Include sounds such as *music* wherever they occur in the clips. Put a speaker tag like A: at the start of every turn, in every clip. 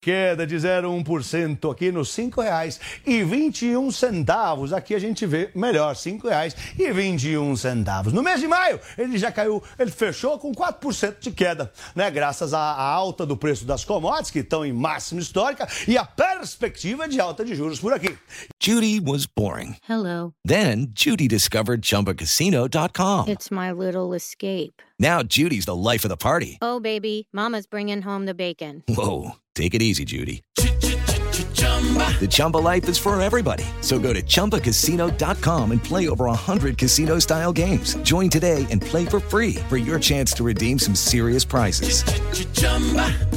A: Queda de 0,1% aqui nos R$ 5,21. Aqui a gente vê melhor, R$ 5,21. No mês de maio, ele já caiu, ele fechou com 4% de queda, né? Graças à, à alta do preço das commodities, que estão em máxima histórica, e a perspectiva de alta de juros por aqui.
B: Judy was boring.
C: Hello.
B: Then Judy discovered ChumbaCasino.com.
C: It's my little escape.
B: Now Judy's the life of the party.
C: Oh, baby, Mama's bringing home the bacon.
B: Whoa, take it easy, Judy. The Chumba life is for everybody. So go to ChumbaCasino.com and play over 100 casino style games. Join today and play for free for your chance to redeem some serious prizes.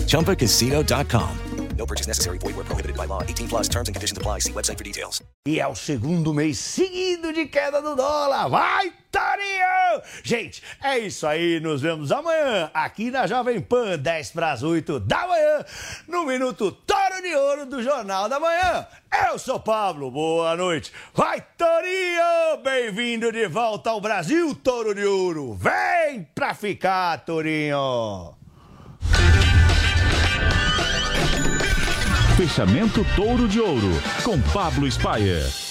B: ChumbaCasino.com. No purchase necessary. Void where prohibited by law. 18 plus terms and conditions apply. See website for details.
A: E é o segundo mês seguido de queda do dólar. Vai, Torinho! Gente, é isso aí. Nos vemos amanhã aqui na Jovem Pan, 10 para as 8 da manhã, no Minuto Toro de Ouro do Jornal da Manhã. Eu sou Pablo, boa noite. Vai, Torinho! Bem-vindo de volta ao Brasil, Toro de Ouro. Vem pra ficar, Torinho!
D: Fechamento Touro de Ouro, com Pablo Spayer.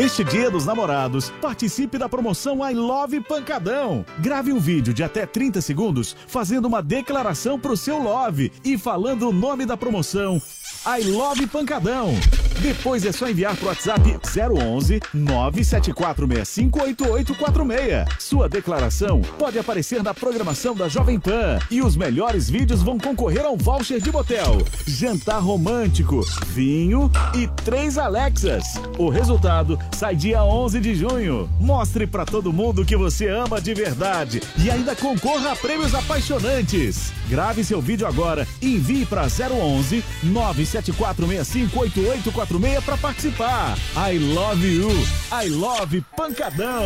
D: Neste Dia dos Namorados, participe da promoção I Love Pancadão. Grave um vídeo de até 30 segundos fazendo uma declaração pro seu love e falando o nome da promoção. I Love Pancadão. Depois é só enviar pro WhatsApp 011 974658846. Sua declaração pode aparecer na programação da Jovem Pan e os melhores vídeos vão concorrer ao voucher de motel, jantar romântico, vinho e três Alexas. O resultado sai dia 11 de junho. Mostre pra todo mundo que você ama de verdade e ainda concorra a prêmios apaixonantes. Grave seu vídeo agora e envie para 011 974658846 para participar. I love you. I love Pancadão.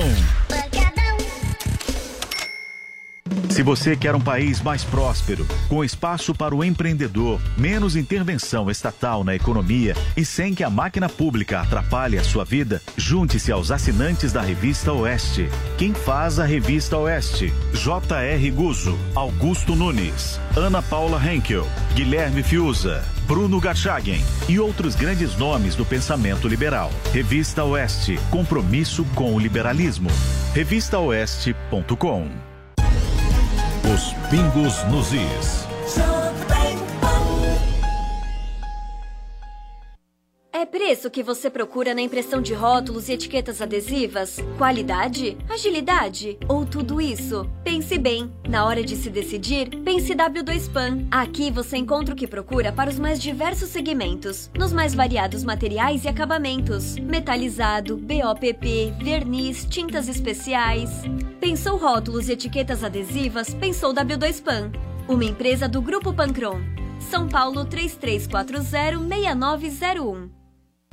D: Se você quer um país mais próspero, com espaço para o empreendedor, menos intervenção estatal na economia e sem que a máquina pública atrapalhe a sua vida, junte-se aos assinantes da Revista Oeste. Quem faz a Revista Oeste? J.R. Guzzo, Augusto Nunes, Ana Paula Henkel, Guilherme Fiuza, Bruno Garchagen e outros grandes nomes do pensamento liberal. Revista Oeste, compromisso com o liberalismo. Revistaoeste.com Os pingos nos is.
E: É preço que você procura na impressão de rótulos e etiquetas adesivas? Qualidade? Agilidade? Ou tudo isso? Pense bem. Na hora de se decidir, pense W2PAN. Aqui você encontra o que procura para os mais diversos segmentos, nos mais variados materiais e acabamentos: metalizado, BOPP, verniz, tintas especiais. Pensou rótulos e etiquetas adesivas? Pensou W2PAN. Uma empresa do Grupo Pancron. São Paulo 3340-6901.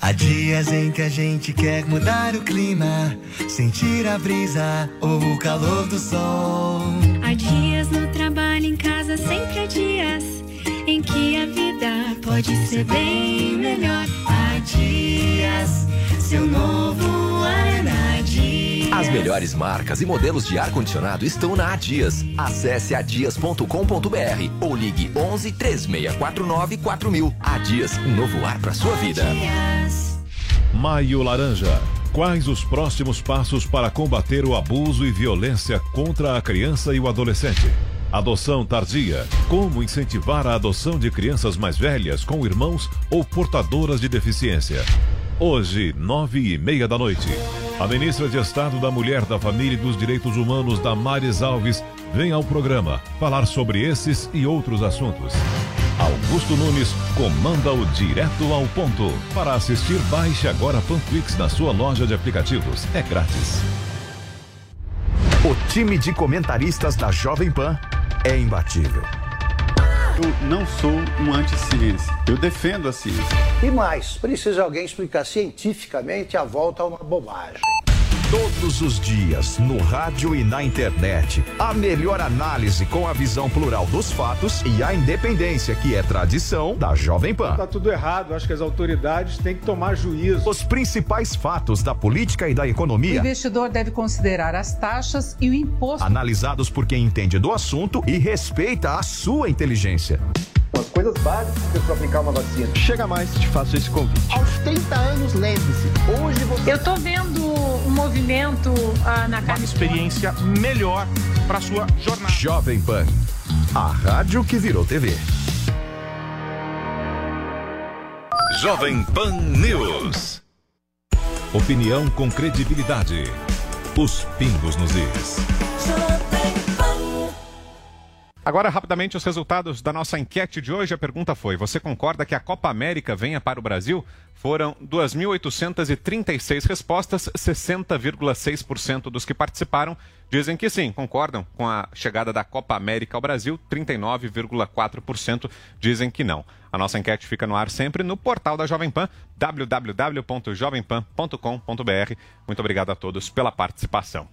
F: Há dias em que a gente quer mudar o clima, sentir a brisa ou o calor do sol.
G: Há dias no trabalho, em casa, sempre há dias em que a vida pode ser bem melhor. Há dias, seu novo ar na Dias.
H: As melhores marcas e modelos de ar-condicionado estão na Adias. Acesse adias.com.br ou ligue 11 3649 4000. Adias, um novo ar para sua vida.
D: Maio Laranja.
I: Quais os próximos passos para combater o abuso e violência contra a criança e o adolescente? Adoção tardia. Como incentivar a adoção de crianças mais velhas com irmãos ou portadoras de deficiência? Hoje, nove e meia da noite, a ministra de Estado da Mulher, da Família e dos Direitos Humanos, Damares Alves, vem ao programa falar sobre esses e outros assuntos. Augusto Nunes comanda o Direto ao Ponto. Para assistir, baixe agora Panflix na sua loja de aplicativos. É grátis.
J: O time de comentaristas da Jovem Pan é imbatível.
K: Eu não sou um anti-ciência. Eu defendo a ciência.
L: E mais, precisa alguém explicar cientificamente a volta a uma bobagem.
J: Todos os dias, no rádio e na internet. A melhor análise com a visão plural dos fatos e a independência, que é tradição da Jovem Pan.
M: Tá tudo errado, acho que as autoridades têm que tomar juízo.
J: Os principais fatos da política e da
N: O
J: economia.
N: investidor deve considerar as taxas e o imposto.
J: Analisados por quem entende do assunto e respeita a sua inteligência.
O: As coisas básicas para aplicar uma vacina.
J: Chega mais, te faço esse convite.
O: Aos 30 anos, lembre-se, hoje você...
P: Eu tô vendo movimento ah, na
Q: Uma experiência melhor para sua jornada.
J: Jovem Pan, a rádio que virou TV.
I: Jovem Pan News. Opinião com credibilidade. Os pingos nos is.
R: Agora, rapidamente, os resultados da nossa enquete de hoje. A pergunta foi: você concorda que a Copa América venha para o Brasil? Foram 2.836 respostas, 60,6% dos que participaram dizem que sim, concordam com a chegada da Copa América ao Brasil, 39,4% dizem que não. A nossa enquete fica no ar sempre no portal da Jovem Pan, www.jovempan.com.br. Muito obrigado a todos pela participação.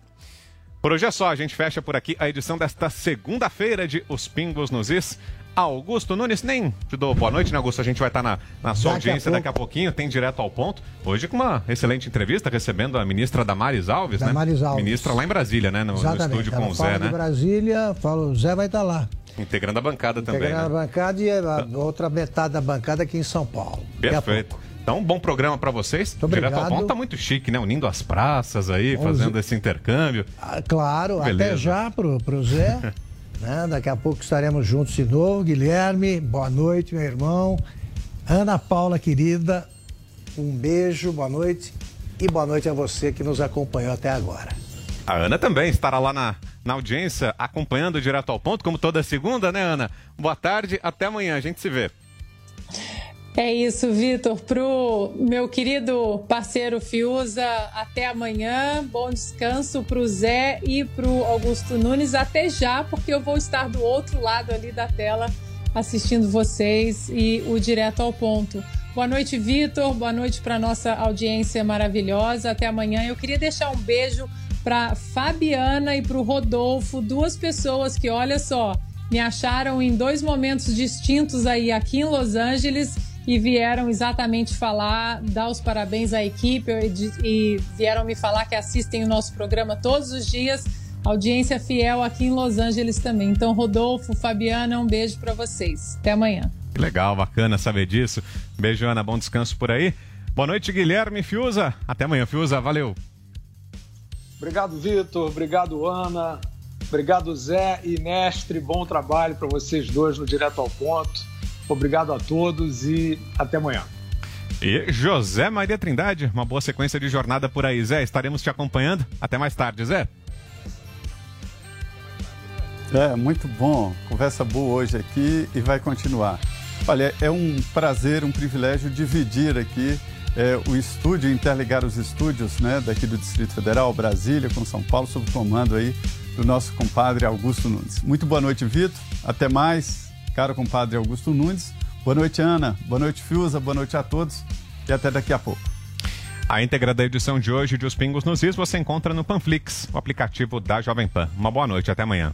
R: Por hoje é só, a gente fecha por aqui a edição desta segunda-feira de Os Pingos nos Is. Augusto Nunes, nem te dou boa noite, né, Augusto? A gente vai estar na, na sua
A: Daqui a
R: audiência
A: pouco.
R: daqui a pouquinho, tem direto ao ponto. Hoje com uma excelente entrevista, recebendo a ministra Damares Alves, né?
S: Damares Alves.
R: Ministra lá em Brasília, né? No, no estúdio com
S: Ela
R: o
S: fala
R: Zé, né?
S: Brasília, fala, o Zé vai estar lá.
R: Integrando a bancada também,
S: Integrando
R: né?
S: a bancada e a outra metade da bancada aqui em São Paulo. Daqui a
R: Perfeito. Então, um bom programa para vocês.
S: obrigado.
R: Direto ao ponto tá muito chique, né? Unindo as praças aí,
S: Vamos-
R: fazendo esse intercâmbio.
S: Ah, Claro, até
R: Beleza.
S: já pro, pro Zé. *laughs* né? Daqui a pouco estaremos juntos de novo. Guilherme, boa noite, meu irmão. Ana Paula, querida, um beijo, boa noite. E boa noite a você que nos acompanhou até agora.
R: A Ana também estará lá na, na audiência, acompanhando direto ao ponto, como toda segunda, né, Ana? Boa tarde, até amanhã, a gente se vê.
P: É isso, Vitor. Pro meu querido parceiro Fiuza, até amanhã. Bom descanso pro Zé e pro Augusto Nunes. Até já, porque eu vou estar do outro lado ali da tela assistindo vocês e o Direto ao Ponto. Boa noite, Vitor. Boa noite para nossa audiência maravilhosa. Até amanhã. Eu queria deixar um beijo para Fabiana e para o Rodolfo, duas pessoas que, olha só, me acharam em dois momentos distintos aí aqui em Los Angeles e vieram exatamente falar, dar os parabéns à equipe e vieram me falar que assistem o nosso programa todos os dias. Audiência fiel aqui em Los Angeles também. Então, Rodolfo, Fabiana, um beijo para vocês. Até amanhã.
R: Legal, bacana saber disso. Beijo, Ana, bom descanso por aí. Boa noite, Guilherme Fiuza. Até amanhã, Fiuza, valeu.
M: Obrigado, Vitor. Obrigado, Ana. Obrigado, Zé e Mestre. Bom trabalho para vocês dois no Direto ao Ponto. Obrigado a todos e até amanhã.
R: E José Maria Trindade, uma boa sequência de jornada por aí. Zé, estaremos te acompanhando. Até mais tarde, Zé.
K: É, muito bom. Conversa boa hoje aqui e vai continuar. Olha, é um prazer, um privilégio dividir aqui é, o estúdio, interligar os estúdios né, daqui do Distrito Federal, Brasília, com São Paulo, sob o comando aí do nosso compadre Augusto Nunes. Muito boa noite, Vitor. Até mais, caro compadre Augusto Nunes. Boa noite, Ana. Boa noite, Fiuza. Boa noite a todos e até daqui a pouco.
R: A íntegra da edição de hoje de Os Pingos nos Is você encontra no Panflix, o aplicativo da Jovem Pan. Uma boa noite, até amanhã.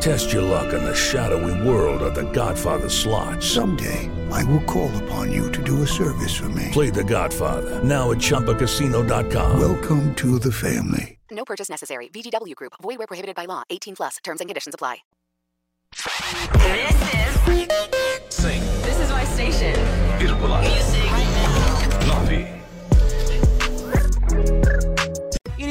T: Test your luck in the shadowy world of The Godfather slot.
U: Someday, I will call upon you to do a service for me.
T: Play The Godfather now at ChumbaCasino.com.
U: Welcome to the family.
V: No purchase necessary. VGW Group. Void where prohibited by law. 18 plus. Terms and conditions apply.
W: This is
I: Sing.
W: This is my station.
I: Vírgula. Nove.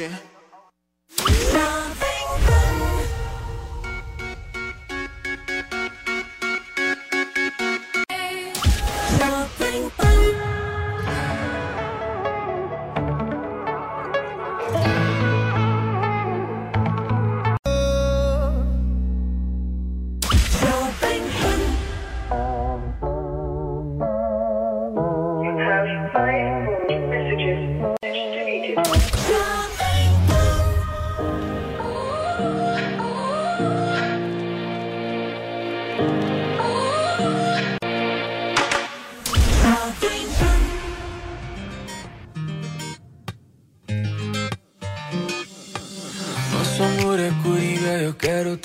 X: motion.
N: Eu quero.